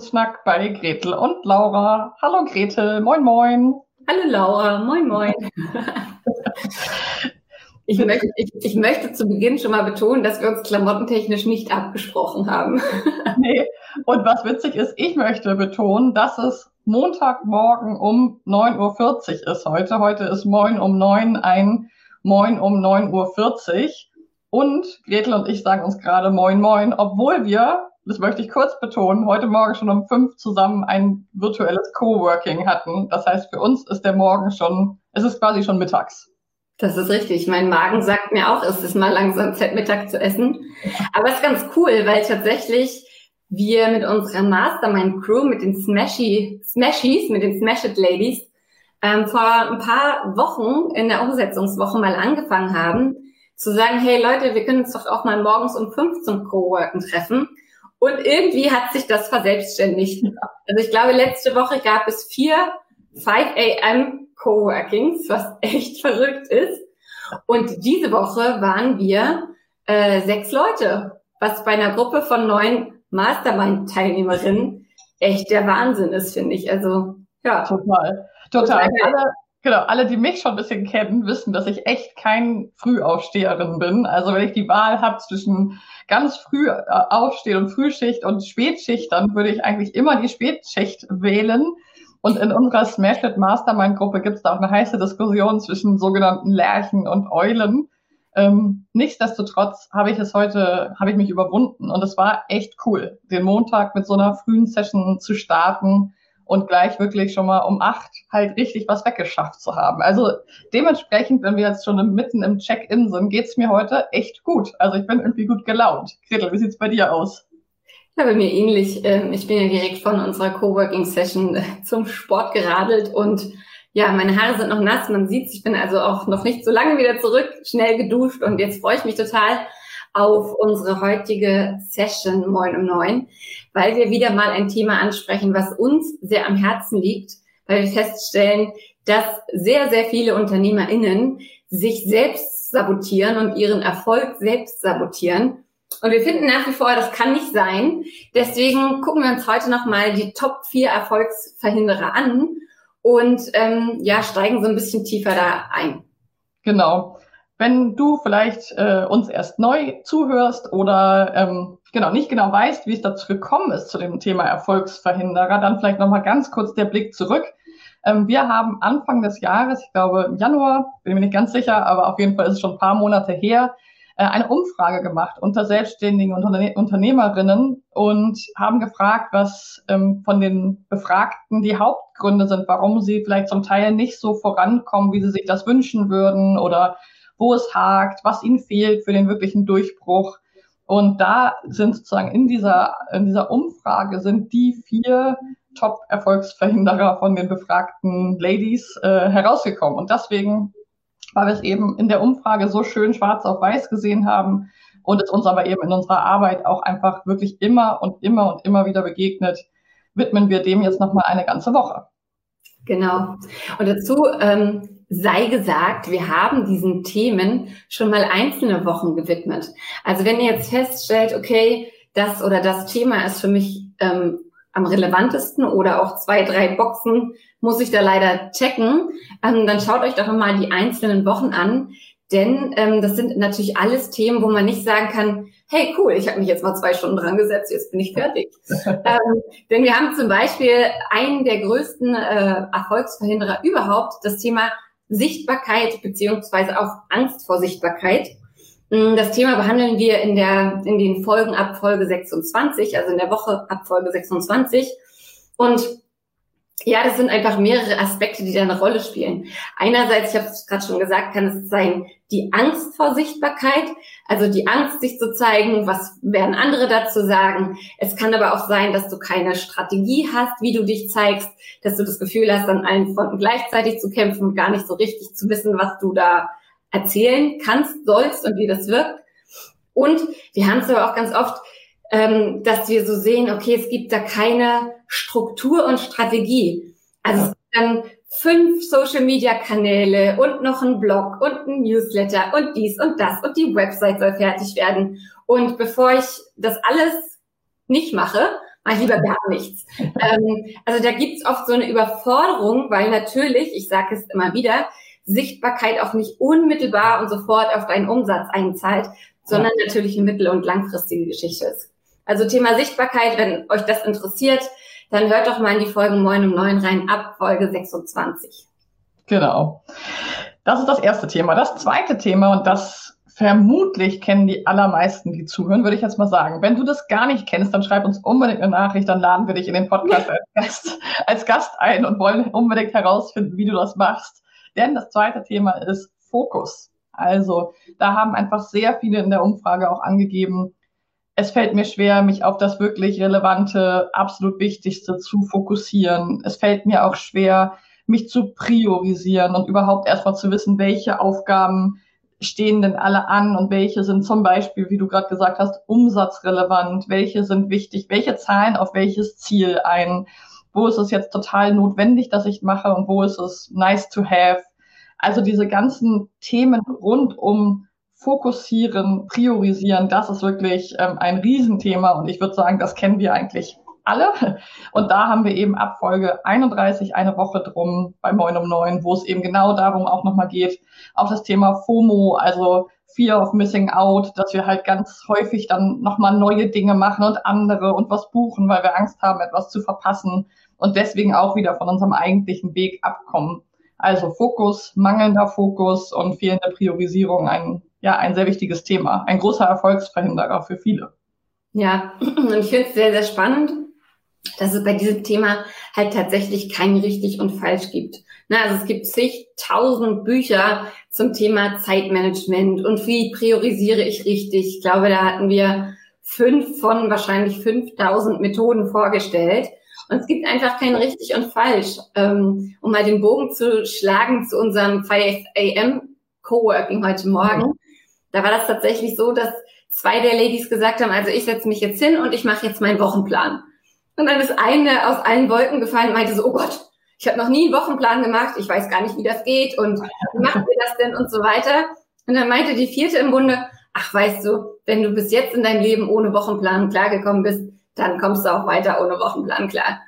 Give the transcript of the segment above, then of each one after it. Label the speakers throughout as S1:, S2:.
S1: Business-Schnack bei Gretel und Laura. Hallo Gretel, moin moin.
S2: Hallo Laura, moin moin. Ich möchte, ich, ich möchte zu Beginn schon mal betonen, dass wir uns klamottentechnisch nicht abgesprochen haben.
S1: Nee, und was witzig ist, ich möchte betonen, dass es Montagmorgen um 9.40 Uhr ist heute. Heute ist Moin um 9 ein Moin um 9.40 Uhr. Und Gretel und ich sagen uns gerade Moin Moin, obwohl wir, das möchte ich kurz betonen, heute Morgen schon um fünf zusammen ein virtuelles Coworking hatten. Das heißt, für uns ist der Morgen schon, es ist quasi schon mittags.
S2: Das ist richtig. Mein Magen sagt mir auch, es ist mal langsam Zeit, Mittag zu essen. Aber es ist ganz cool, weil tatsächlich wir mit unserer Mastermind-Crew, mit den Smashy, Smashies, mit den Smashed Ladies, ähm, vor ein paar Wochen in der Umsetzungswoche mal angefangen haben, zu sagen, hey Leute, wir können uns doch auch mal morgens um fünf zum Coworken treffen. Und irgendwie hat sich das verselbstständigt. Also ich glaube, letzte Woche gab es vier 5 a.m. Coworkings, was echt verrückt ist. Und diese Woche waren wir äh, sechs Leute, was bei einer Gruppe von neun Mastermind-Teilnehmerinnen echt der Wahnsinn ist, finde ich. Also ja.
S1: Total. Total. Alle, genau, alle, die mich schon ein bisschen kennen, wissen, dass ich echt kein Frühaufsteherin bin. Also wenn ich die Wahl habe zwischen ganz früh äh, aufstehen und Frühschicht und Spätschicht, dann würde ich eigentlich immer die Spätschicht wählen. Und in unserer Smash It Mastermind Gruppe gibt es da auch eine heiße Diskussion zwischen sogenannten Lerchen und Eulen. Ähm, nichtsdestotrotz habe ich es heute, habe ich mich überwunden und es war echt cool, den Montag mit so einer frühen Session zu starten und gleich wirklich schon mal um acht halt richtig was weggeschafft zu haben. Also dementsprechend, wenn wir jetzt schon mitten im Check-in sind, geht's mir heute echt gut. Also ich bin irgendwie gut gelaunt. Gretel, wie sieht's bei dir aus?
S2: Ja, bei mir ähnlich. Ähm, ich bin ja direkt von unserer Coworking-Session äh, zum Sport geradelt und ja, meine Haare sind noch nass, man sieht's. Ich bin also auch noch nicht so lange wieder zurück, schnell geduscht und jetzt freue ich mich total auf unsere heutige Session Moin um Neun, weil wir wieder mal ein Thema ansprechen, was uns sehr am Herzen liegt, weil wir feststellen, dass sehr, sehr viele UnternehmerInnen sich selbst sabotieren und ihren Erfolg selbst sabotieren und wir finden nach wie vor, das kann nicht sein. Deswegen gucken wir uns heute nochmal die Top 4 Erfolgsverhinderer an und ähm, ja, steigen so ein bisschen tiefer da ein.
S1: Genau. Wenn du vielleicht äh, uns erst neu zuhörst oder ähm, genau nicht genau weißt, wie es dazu gekommen ist zu dem Thema Erfolgsverhinderer, dann vielleicht nochmal ganz kurz der Blick zurück. Ähm, wir haben Anfang des Jahres, ich glaube im Januar, bin mir nicht ganz sicher, aber auf jeden Fall ist es schon ein paar Monate her, äh, eine Umfrage gemacht unter selbstständigen Unterne Unternehmerinnen und haben gefragt, was ähm, von den Befragten die Hauptgründe sind, warum sie vielleicht zum Teil nicht so vorankommen, wie sie sich das wünschen würden oder wo es hakt, was ihnen fehlt für den wirklichen Durchbruch. Und da sind sozusagen in dieser, in dieser Umfrage sind die vier Top-Erfolgsverhinderer von den befragten Ladies äh, herausgekommen. Und deswegen weil wir es eben in der Umfrage so schön schwarz auf weiß gesehen haben und es uns aber eben in unserer Arbeit auch einfach wirklich immer und immer und immer wieder begegnet, widmen wir dem jetzt nochmal eine ganze Woche.
S2: Genau. Und dazu ähm, sei gesagt, wir haben diesen Themen schon mal einzelne Wochen gewidmet. Also wenn ihr jetzt feststellt, okay, das oder das Thema ist für mich ähm, am relevantesten oder auch zwei, drei Boxen muss ich da leider checken, ähm, dann schaut euch doch mal die einzelnen Wochen an. Denn ähm, das sind natürlich alles Themen, wo man nicht sagen kann, hey cool, ich habe mich jetzt mal zwei Stunden dran gesetzt, jetzt bin ich fertig. ähm, denn wir haben zum Beispiel einen der größten äh, Erfolgsverhinderer überhaupt, das Thema Sichtbarkeit beziehungsweise auch Angst vor Sichtbarkeit. Mm, das Thema behandeln wir in der in den Folgen ab Folge 26, also in der Woche ab Folge 26. Und ja, das sind einfach mehrere Aspekte, die da eine Rolle spielen. Einerseits, ich habe es gerade schon gesagt, kann es sein, die Angst vor Sichtbarkeit, also die Angst, sich zu zeigen, was werden andere dazu sagen. Es kann aber auch sein, dass du keine Strategie hast, wie du dich zeigst, dass du das Gefühl hast, an allen Fronten gleichzeitig zu kämpfen und gar nicht so richtig zu wissen, was du da erzählen kannst, sollst und wie das wirkt. Und wir haben es aber auch ganz oft, ähm, dass wir so sehen, okay, es gibt da keine Struktur und Strategie. Also gibt dann fünf Social Media Kanäle und noch ein Blog und ein Newsletter und dies und das und die Website soll fertig werden. Und bevor ich das alles nicht mache, mache ich lieber gar nichts. ähm, also da gibt's oft so eine Überforderung, weil natürlich, ich sage es immer wieder, Sichtbarkeit auch nicht unmittelbar und sofort auf deinen Umsatz einzahlt, sondern ja. natürlich eine mittel- und langfristige Geschichte ist. Also Thema Sichtbarkeit, wenn euch das interessiert, dann hört doch mal in die Folgen 9 um 9 rein ab Folge 26.
S1: Genau. Das ist das erste Thema. Das zweite Thema, und das vermutlich kennen die allermeisten, die zuhören, würde ich jetzt mal sagen. Wenn du das gar nicht kennst, dann schreib uns unbedingt eine Nachricht, dann laden wir dich in den Podcast als Gast, als Gast ein und wollen unbedingt herausfinden, wie du das machst. Denn das zweite Thema ist Fokus. Also da haben einfach sehr viele in der Umfrage auch angegeben, es fällt mir schwer, mich auf das wirklich Relevante, absolut Wichtigste zu fokussieren. Es fällt mir auch schwer, mich zu priorisieren und überhaupt erstmal zu wissen, welche Aufgaben stehen denn alle an und welche sind zum Beispiel, wie du gerade gesagt hast, umsatzrelevant, welche sind wichtig, welche zahlen auf welches Ziel ein, wo ist es jetzt total notwendig, dass ich mache und wo ist es nice to have. Also diese ganzen Themen rund um fokussieren, priorisieren, das ist wirklich ähm, ein Riesenthema und ich würde sagen, das kennen wir eigentlich alle. Und da haben wir eben ab Folge 31 eine Woche drum bei Moin um Neun, wo es eben genau darum auch nochmal geht, auf das Thema FOMO, also Fear of Missing Out, dass wir halt ganz häufig dann nochmal neue Dinge machen und andere und was buchen, weil wir Angst haben, etwas zu verpassen und deswegen auch wieder von unserem eigentlichen Weg abkommen. Also Fokus, mangelnder Fokus und fehlende Priorisierung ein ja ein sehr wichtiges Thema, ein großer Erfolgsverhinderer für viele.
S2: Ja, und ich finde es sehr, sehr spannend, dass es bei diesem Thema halt tatsächlich kein richtig und falsch gibt. Na, also es gibt zigtausend Bücher zum Thema Zeitmanagement und wie priorisiere ich richtig. Ich glaube, da hatten wir fünf von wahrscheinlich 5000 Methoden vorgestellt. Und es gibt einfach kein richtig und falsch. Ähm, um mal den Bogen zu schlagen zu unserem 5 AM Coworking heute Morgen. Da war das tatsächlich so, dass zwei der Ladies gesagt haben, also ich setze mich jetzt hin und ich mache jetzt meinen Wochenplan. Und dann ist eine aus allen Wolken gefallen und meinte so, oh Gott, ich habe noch nie einen Wochenplan gemacht, ich weiß gar nicht, wie das geht und wie macht ihr das denn und so weiter. Und dann meinte die vierte im Bunde, ach weißt du, wenn du bis jetzt in deinem Leben ohne Wochenplan klargekommen bist, dann kommst du auch weiter ohne Wochenplan klar.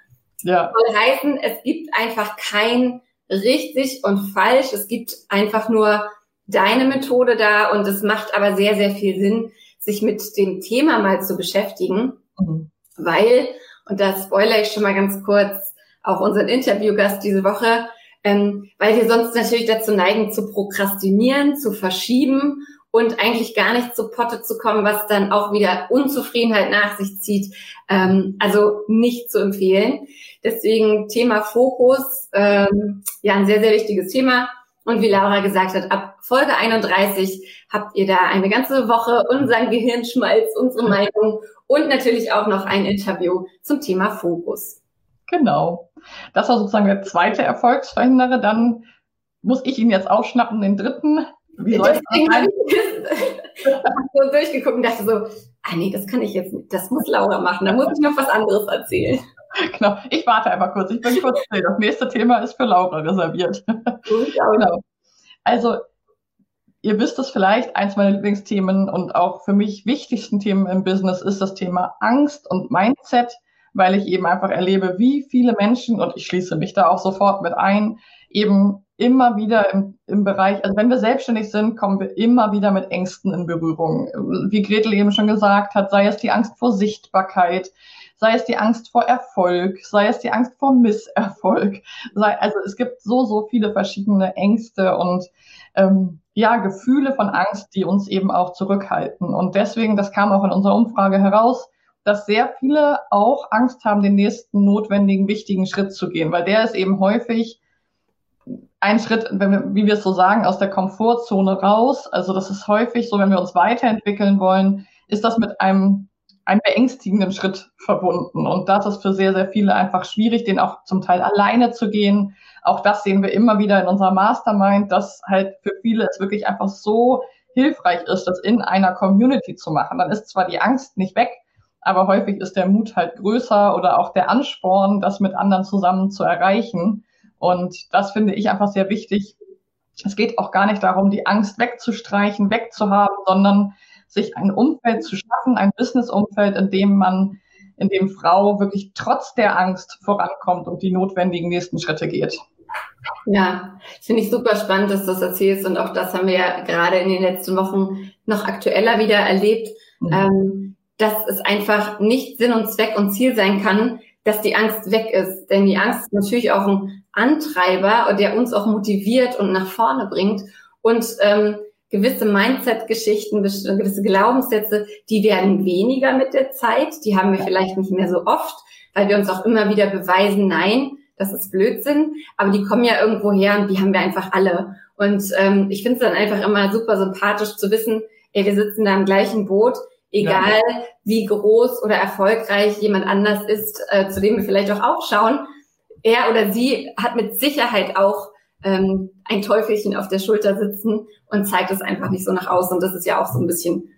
S2: Ja. Das soll heißen, es gibt einfach kein richtig und falsch, es gibt einfach nur deine Methode da und es macht aber sehr, sehr viel Sinn, sich mit dem Thema mal zu beschäftigen, mhm. weil, und da spoilere ich schon mal ganz kurz, auch unseren Interviewgast diese Woche, ähm, weil wir sonst natürlich dazu neigen, zu prokrastinieren, zu verschieben und eigentlich gar nicht zu Potte zu kommen, was dann auch wieder Unzufriedenheit nach sich zieht. Ähm, also nicht zu empfehlen. Deswegen Thema Fokus, ähm, ja, ein sehr, sehr wichtiges Thema. Und wie Laura gesagt hat, ab Folge 31 habt ihr da eine ganze Woche unseren Gehirnschmalz, unsere Meinung und natürlich auch noch ein Interview zum Thema Fokus.
S1: Genau. Das war sozusagen der zweite Erfolgsverhinderer. Dann muss ich ihn jetzt aufschnappen, den dritten.
S2: Wie soll Deswegen das sein? Ich so durchgeguckt und dachte so, ah nee, das kann ich jetzt nicht. Das muss Laura machen. Da muss ich noch was anderes erzählen.
S1: Genau, ich warte einfach kurz. Ich bin kurz still. Das nächste Thema ist für Laura reserviert. genau. Also, ihr wisst es vielleicht, eins meiner Lieblingsthemen und auch für mich wichtigsten Themen im Business ist das Thema Angst und Mindset, weil ich eben einfach erlebe, wie viele Menschen, und ich schließe mich da auch sofort mit ein, eben immer wieder im, im Bereich, also wenn wir selbstständig sind, kommen wir immer wieder mit Ängsten in Berührung. Wie Gretel eben schon gesagt hat, sei es die Angst vor Sichtbarkeit, sei es die Angst vor Erfolg, sei es die Angst vor Misserfolg. Sei, also es gibt so, so viele verschiedene Ängste und ähm, ja, Gefühle von Angst, die uns eben auch zurückhalten. Und deswegen, das kam auch in unserer Umfrage heraus, dass sehr viele auch Angst haben, den nächsten notwendigen, wichtigen Schritt zu gehen, weil der ist eben häufig ein Schritt, wie wir es so sagen, aus der Komfortzone raus. Also das ist häufig so, wenn wir uns weiterentwickeln wollen, ist das mit einem, einem beängstigenden Schritt verbunden. Und das ist für sehr, sehr viele einfach schwierig, den auch zum Teil alleine zu gehen. Auch das sehen wir immer wieder in unserer Mastermind, dass halt für viele es wirklich einfach so hilfreich ist, das in einer Community zu machen. Dann ist zwar die Angst nicht weg, aber häufig ist der Mut halt größer oder auch der Ansporn, das mit anderen zusammen zu erreichen. Und das finde ich einfach sehr wichtig. Es geht auch gar nicht darum, die Angst wegzustreichen, wegzuhaben, sondern sich ein Umfeld zu schaffen, ein Business-Umfeld, in dem man, in dem Frau wirklich trotz der Angst vorankommt und die notwendigen nächsten Schritte geht.
S2: Ja, finde ich super spannend, dass du das erzählst und auch das haben wir ja gerade in den letzten Wochen noch aktueller wieder erlebt. Mhm. Ähm, dass es einfach nicht Sinn und Zweck und Ziel sein kann, dass die Angst weg ist. Denn die Angst ist natürlich auch ein Antreiber, der uns auch motiviert und nach vorne bringt. Und ähm, gewisse Mindset-Geschichten, gewisse Glaubenssätze, die werden weniger mit der Zeit. Die haben wir vielleicht nicht mehr so oft, weil wir uns auch immer wieder beweisen, nein, das ist Blödsinn. Aber die kommen ja irgendwo her und die haben wir einfach alle. Und ähm, ich finde es dann einfach immer super sympathisch zu wissen, ey, wir sitzen da im gleichen Boot egal ja. wie groß oder erfolgreich jemand anders ist, äh, zu dem wir vielleicht auch aufschauen. Er oder sie hat mit Sicherheit auch ähm, ein Teufelchen auf der Schulter sitzen und zeigt es einfach nicht so nach außen. Und das ist ja auch so ein bisschen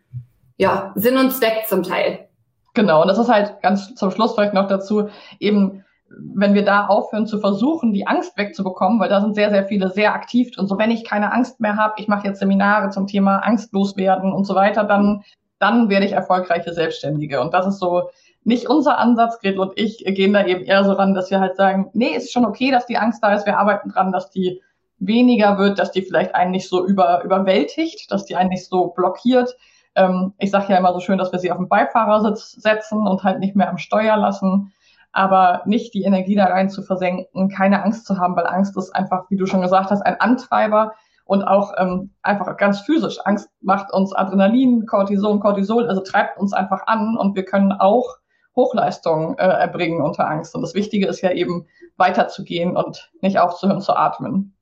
S2: ja, Sinn und Zweck zum Teil.
S1: Genau, und das ist halt ganz zum Schluss vielleicht noch dazu, eben wenn wir da aufhören zu versuchen, die Angst wegzubekommen, weil da sind sehr, sehr viele sehr aktiv und so, wenn ich keine Angst mehr habe, ich mache jetzt Seminare zum Thema Angstlos werden und so weiter, dann dann werde ich erfolgreiche Selbstständige. Und das ist so nicht unser Ansatz. Gretel und ich gehen da eben eher so ran, dass wir halt sagen, nee, ist schon okay, dass die Angst da ist. Wir arbeiten dran, dass die weniger wird, dass die vielleicht einen nicht so über, überwältigt, dass die einen nicht so blockiert. Ähm, ich sage ja immer so schön, dass wir sie auf den Beifahrersitz setzen und halt nicht mehr am Steuer lassen, aber nicht die Energie da rein zu versenken, keine Angst zu haben, weil Angst ist einfach, wie du schon gesagt hast, ein Antreiber, und auch ähm, einfach ganz physisch. Angst macht uns Adrenalin, Cortison, Cortisol, also treibt uns einfach an und wir können auch Hochleistungen äh, erbringen unter Angst. Und das Wichtige ist ja eben weiterzugehen und nicht aufzuhören zu atmen.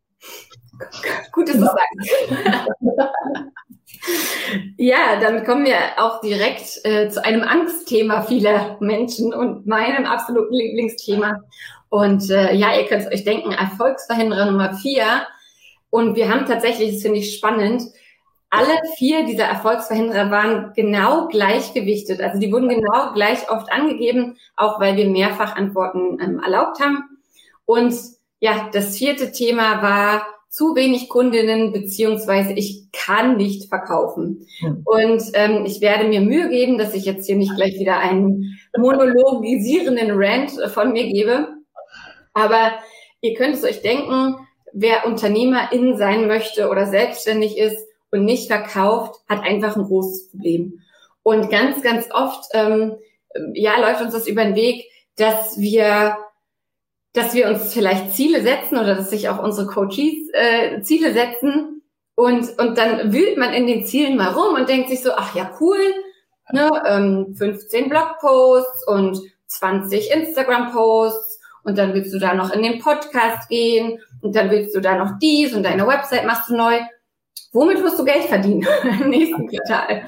S2: Gut, dass du sagst. ja, dann kommen wir auch direkt äh, zu einem Angstthema vieler Menschen und meinem absoluten Lieblingsthema. Und äh, ja, ihr könnt euch denken, Erfolgsverhinderer Nummer vier und wir haben tatsächlich, das finde ich spannend, alle vier dieser Erfolgsverhinderer waren genau gleichgewichtet. Also die wurden genau gleich oft angegeben, auch weil wir mehrfach Antworten ähm, erlaubt haben. Und ja, das vierte Thema war zu wenig Kundinnen beziehungsweise ich kann nicht verkaufen. Hm. Und ähm, ich werde mir Mühe geben, dass ich jetzt hier nicht gleich wieder einen monologisierenden Rant von mir gebe. Aber ihr könnt es euch denken, wer Unternehmerin sein möchte oder selbstständig ist und nicht verkauft, hat einfach ein großes Problem. Und ganz, ganz oft, ähm, ja, läuft uns das über den Weg, dass wir, dass wir uns vielleicht Ziele setzen oder dass sich auch unsere Coaches äh, Ziele setzen und, und dann wühlt man in den Zielen mal rum und denkt sich so, ach ja, cool, ne, ähm, 15 Blogposts und 20 Instagram-Posts und dann willst du da noch in den Podcast gehen und dann willst du da noch dies und deine Website machst du neu. Womit wirst du Geld verdienen im nächsten Quartal?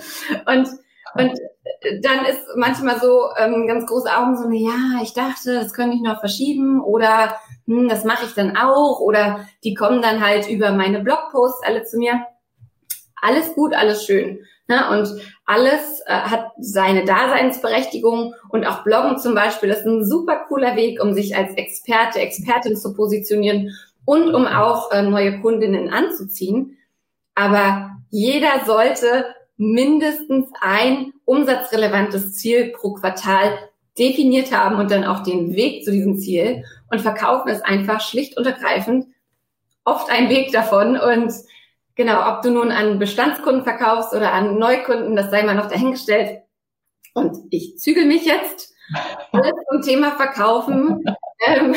S2: Und, und dann ist manchmal so ähm, ganz große Augen so, ja, ich dachte, das könnte ich noch verschieben oder hm, das mache ich dann auch oder die kommen dann halt über meine Blogposts alle zu mir. Alles gut, alles schön. Ne? Und alles äh, hat seine Daseinsberechtigung und auch Bloggen zum Beispiel ist ein super cooler Weg, um sich als Experte, Expertin zu positionieren und um auch äh, neue Kundinnen anzuziehen. Aber jeder sollte mindestens ein umsatzrelevantes Ziel pro Quartal definiert haben und dann auch den Weg zu diesem Ziel. Und verkaufen ist einfach schlicht und ergreifend oft ein Weg davon und genau, ob du nun an Bestandskunden verkaufst oder an Neukunden, das sei mal noch dahingestellt. Und ich zügel mich jetzt zum Thema Verkaufen. Ähm,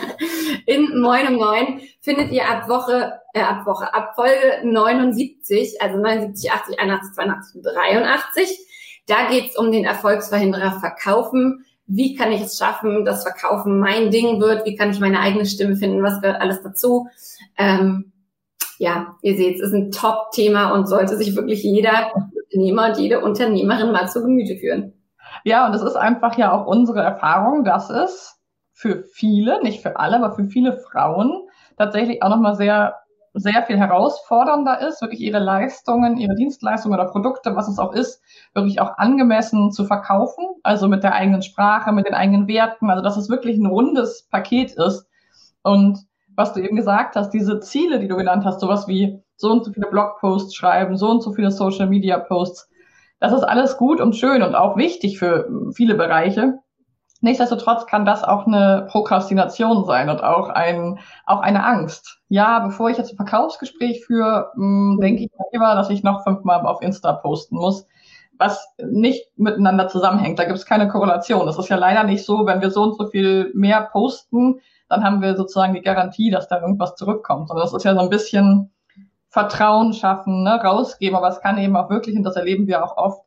S2: in Moin um 9 findet ihr ab Woche, äh, ab Woche, ab Folge 79, also 79, 80, 81, 82, 83. Da geht's um den Erfolgsverhinderer Verkaufen. Wie kann ich es schaffen, dass Verkaufen mein Ding wird? Wie kann ich meine eigene Stimme finden? Was gehört alles dazu? Ähm, ja, ihr seht, es ist ein Top-Thema und sollte sich wirklich jeder Unternehmer und jede Unternehmerin mal zu Gemüte führen.
S1: Ja, und es ist einfach ja auch unsere Erfahrung, dass es für viele, nicht für alle, aber für viele Frauen tatsächlich auch nochmal sehr, sehr viel herausfordernder ist, wirklich ihre Leistungen, ihre Dienstleistungen oder Produkte, was es auch ist, wirklich auch angemessen zu verkaufen, also mit der eigenen Sprache, mit den eigenen Werten, also dass es wirklich ein rundes Paket ist. Und was du eben gesagt hast, diese Ziele, die du genannt hast, sowas wie so und so viele Blogposts schreiben, so und so viele Social Media Posts, das ist alles gut und schön und auch wichtig für viele Bereiche. Nichtsdestotrotz kann das auch eine Prokrastination sein und auch ein, auch eine Angst. Ja, bevor ich jetzt ein Verkaufsgespräch führe, hm, denke ich lieber, dass ich noch fünfmal auf Insta posten muss, was nicht miteinander zusammenhängt. Da gibt es keine Korrelation. Das ist ja leider nicht so, wenn wir so und so viel mehr posten, dann haben wir sozusagen die Garantie, dass da irgendwas zurückkommt. Und das ist ja so ein bisschen Vertrauen schaffen, ne, rausgeben, aber es kann eben auch wirklich, und das erleben wir auch oft,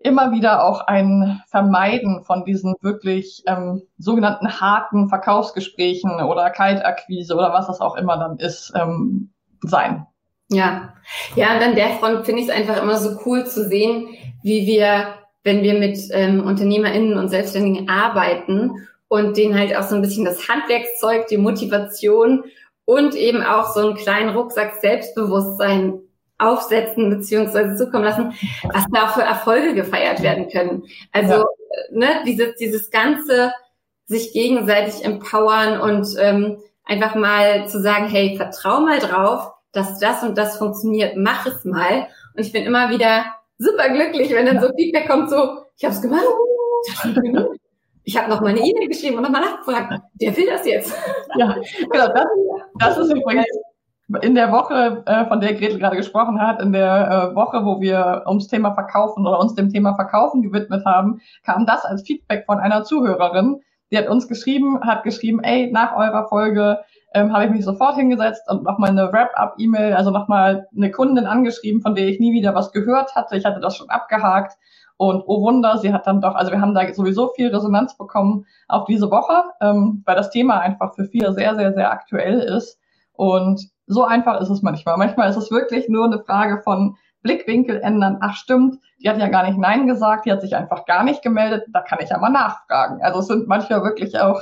S1: immer wieder auch ein Vermeiden von diesen wirklich ähm, sogenannten harten Verkaufsgesprächen oder Kaltakquise oder was das auch immer dann ist, ähm, sein.
S2: Ja, ja, und an der Front finde ich es einfach immer so cool zu sehen, wie wir, wenn wir mit ähm, UnternehmerInnen und Selbstständigen arbeiten und denen halt auch so ein bisschen das Handwerkszeug, die Motivation und eben auch so einen kleinen Rucksack Selbstbewusstsein aufsetzen beziehungsweise zukommen lassen, was da auch für Erfolge gefeiert werden können. Also ja. ne, dieses, dieses ganze sich gegenseitig empowern und ähm, einfach mal zu sagen, hey, vertrau mal drauf, dass das und das funktioniert, mach es mal. Und ich bin immer wieder super glücklich, wenn dann so Feedback kommt, so, ich habe es gemacht, ich habe noch mal eine E-Mail geschrieben und nochmal nachgefragt, wer will das jetzt?
S1: Ja, genau, das, das ist übrigens in der Woche, äh, von der Gretel gerade gesprochen hat, in der äh, Woche, wo wir ums Thema Verkaufen oder uns dem Thema Verkaufen gewidmet haben, kam das als Feedback von einer Zuhörerin. Die hat uns geschrieben, hat geschrieben, ey, nach eurer Folge ähm, habe ich mich sofort hingesetzt und nochmal eine Wrap-up-E-Mail, also nochmal eine Kundin angeschrieben, von der ich nie wieder was gehört hatte. Ich hatte das schon abgehakt und oh Wunder, sie hat dann doch, also wir haben da sowieso viel Resonanz bekommen auf diese Woche, ähm, weil das Thema einfach für viele sehr, sehr, sehr aktuell ist. Und so einfach ist es manchmal. Manchmal ist es wirklich nur eine Frage von Blickwinkel ändern. Ach stimmt, die hat ja gar nicht Nein gesagt, die hat sich einfach gar nicht gemeldet. Da kann ich ja mal nachfragen. Also es sind manchmal wirklich auch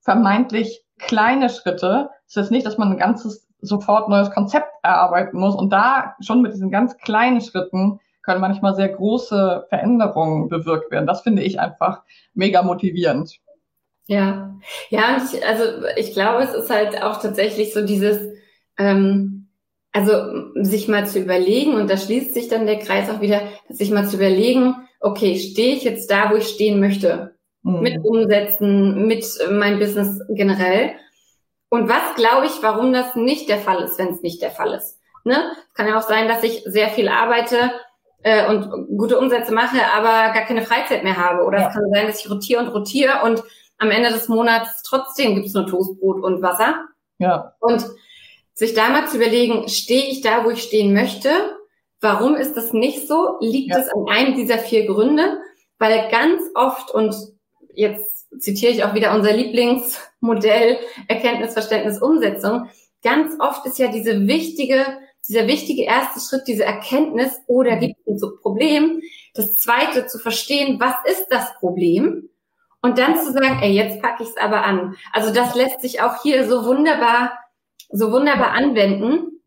S1: vermeintlich kleine Schritte. Es ist nicht, dass man ein ganzes sofort neues Konzept erarbeiten muss. Und da schon mit diesen ganz kleinen Schritten können manchmal sehr große Veränderungen bewirkt werden. Das finde ich einfach mega motivierend.
S2: Ja, ja, ich, also ich glaube, es ist halt auch tatsächlich so dieses, ähm, also sich mal zu überlegen, und da schließt sich dann der Kreis auch wieder, sich mal zu überlegen, okay, stehe ich jetzt da, wo ich stehen möchte? Mhm. Mit Umsätzen, mit meinem Business generell. Und was glaube ich, warum das nicht der Fall ist, wenn es nicht der Fall ist? Ne? Kann ja auch sein, dass ich sehr viel arbeite äh, und gute Umsätze mache, aber gar keine Freizeit mehr habe. Oder ja. es kann sein, dass ich rotiere und rotiere und am Ende des Monats trotzdem gibt es nur Toastbrot und Wasser.
S1: Ja.
S2: Und sich da mal zu überlegen, stehe ich da, wo ich stehen möchte? Warum ist das nicht so? Liegt ja. es an einem dieser vier Gründe? Weil ganz oft, und jetzt zitiere ich auch wieder unser Lieblingsmodell Erkenntnis, Verständnis, Umsetzung, ganz oft ist ja diese wichtige dieser wichtige erste Schritt, diese Erkenntnis, oh, da gibt es ein Problem. Das zweite, zu verstehen, was ist das Problem? Und dann zu sagen, ey, jetzt packe ich es aber an. Also das lässt sich auch hier so wunderbar, so wunderbar anwenden.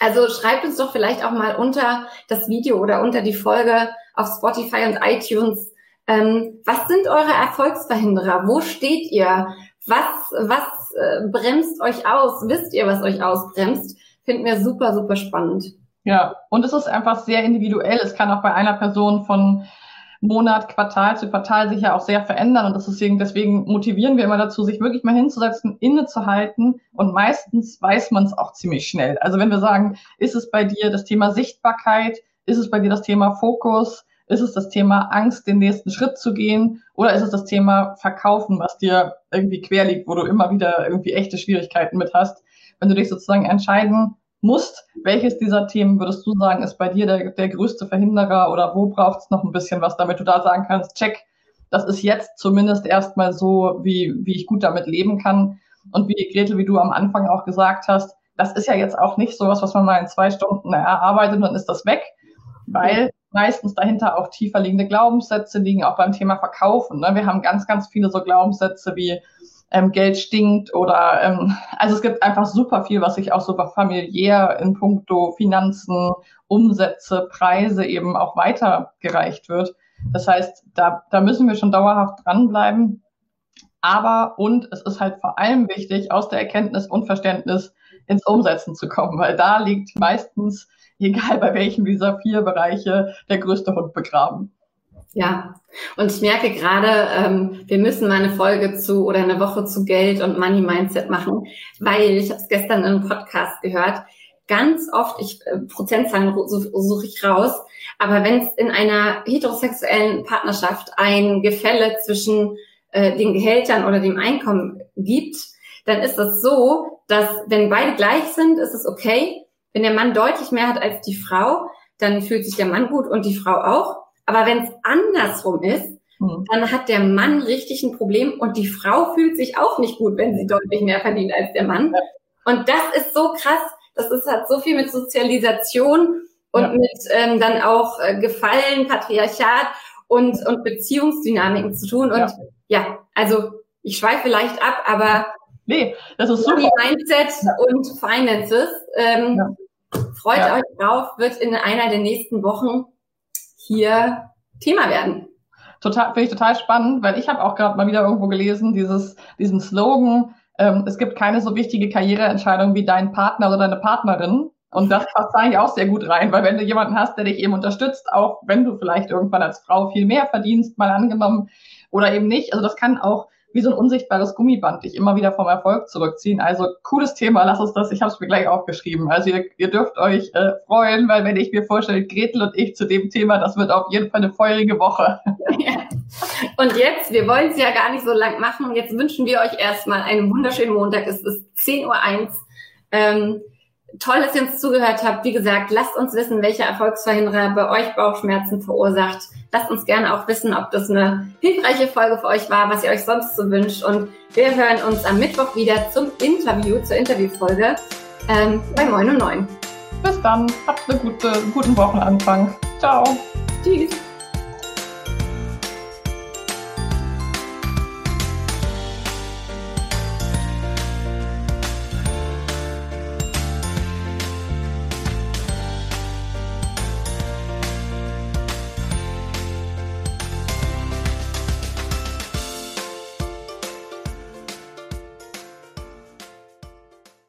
S2: Also schreibt uns doch vielleicht auch mal unter das Video oder unter die Folge auf Spotify und iTunes. Ähm, was sind eure Erfolgsverhinderer? Wo steht ihr? Was, was äh, bremst euch aus? Wisst ihr, was euch ausbremst? finden wir super, super spannend.
S1: Ja, und es ist einfach sehr individuell. Es kann auch bei einer Person von Monat, Quartal zu Quartal sich ja auch sehr verändern und deswegen, deswegen motivieren wir immer dazu, sich wirklich mal hinzusetzen, innezuhalten und meistens weiß man es auch ziemlich schnell. Also wenn wir sagen, ist es bei dir das Thema Sichtbarkeit, ist es bei dir das Thema Fokus, ist es das Thema Angst, den nächsten Schritt zu gehen? Oder ist es das Thema Verkaufen, was dir irgendwie quer liegt, wo du immer wieder irgendwie echte Schwierigkeiten mit hast? Wenn du dich sozusagen entscheiden musst, welches dieser Themen würdest du sagen, ist bei dir der, der größte Verhinderer oder wo braucht es noch ein bisschen was, damit du da sagen kannst, check, das ist jetzt zumindest erstmal so, wie, wie ich gut damit leben kann. Und wie Gretel, wie du am Anfang auch gesagt hast, das ist ja jetzt auch nicht sowas, was man mal in zwei Stunden erarbeitet und dann ist das weg, weil meistens dahinter auch tiefer liegende Glaubenssätze liegen, auch beim Thema Verkaufen. Ne? Wir haben ganz, ganz viele so Glaubenssätze wie ähm, Geld stinkt oder ähm, also es gibt einfach super viel, was sich auch super familiär in puncto Finanzen, Umsätze, Preise eben auch weitergereicht wird. Das heißt, da, da müssen wir schon dauerhaft dranbleiben. Aber und es ist halt vor allem wichtig, aus der Erkenntnis und Verständnis ins Umsetzen zu kommen, weil da liegt meistens egal bei welchem dieser vier Bereiche, der größte Hund begraben.
S2: Ja, und ich merke gerade, ähm, wir müssen mal eine Folge zu oder eine Woche zu Geld und Money Mindset machen, weil ich habe es gestern in einem Podcast gehört. Ganz oft, ich äh, Prozentzahlen suche ich raus, aber wenn es in einer heterosexuellen Partnerschaft ein Gefälle zwischen äh, den Gehältern oder dem Einkommen gibt, dann ist das so, dass wenn beide gleich sind, ist es okay. Wenn der Mann deutlich mehr hat als die Frau, dann fühlt sich der Mann gut und die Frau auch. Aber wenn es andersrum ist, mhm. dann hat der Mann richtig ein Problem und die Frau fühlt sich auch nicht gut, wenn sie deutlich mehr verdient als der Mann. Und das ist so krass. Das ist, hat so viel mit Sozialisation und ja. mit ähm, dann auch äh, Gefallen, Patriarchat und, und Beziehungsdynamiken zu tun. Und ja, ja also ich schweife leicht ab, aber
S1: nee, das ist so
S2: Mindset ja. und Finances. Ähm. Freut euch drauf, wird in einer der nächsten Wochen hier Thema werden.
S1: Total, finde ich total spannend, weil ich habe auch gerade mal wieder irgendwo gelesen, dieses, diesen Slogan, ähm, es gibt keine so wichtige Karriereentscheidung wie dein Partner oder deine Partnerin. Und das passt eigentlich auch sehr gut rein, weil wenn du jemanden hast, der dich eben unterstützt, auch wenn du vielleicht irgendwann als Frau viel mehr verdienst, mal angenommen, oder eben nicht, also das kann auch wie so ein unsichtbares Gummiband dich immer wieder vom Erfolg zurückziehen. Also cooles Thema, lass uns das, ich habe es mir gleich aufgeschrieben. Also ihr, ihr dürft euch äh, freuen, weil wenn ich mir vorstelle, Gretel und ich zu dem Thema, das wird auf jeden Fall eine feurige Woche.
S2: Ja. Und jetzt, wir wollen es ja gar nicht so lang machen, jetzt wünschen wir euch erstmal einen wunderschönen Montag. Es ist 10.01 Uhr. Ähm, toll, dass ihr uns zugehört habt. Wie gesagt, lasst uns wissen, welcher Erfolgsverhinderer bei euch Bauchschmerzen verursacht. Lasst uns gerne auch wissen, ob das eine hilfreiche Folge für euch war, was ihr euch sonst so wünscht. Und wir hören uns am Mittwoch wieder zum Interview, zur Interviewfolge ähm, bei Moin und Neun.
S1: Bis dann. Habt einen gute, guten Wochenanfang. Ciao. Tschüss.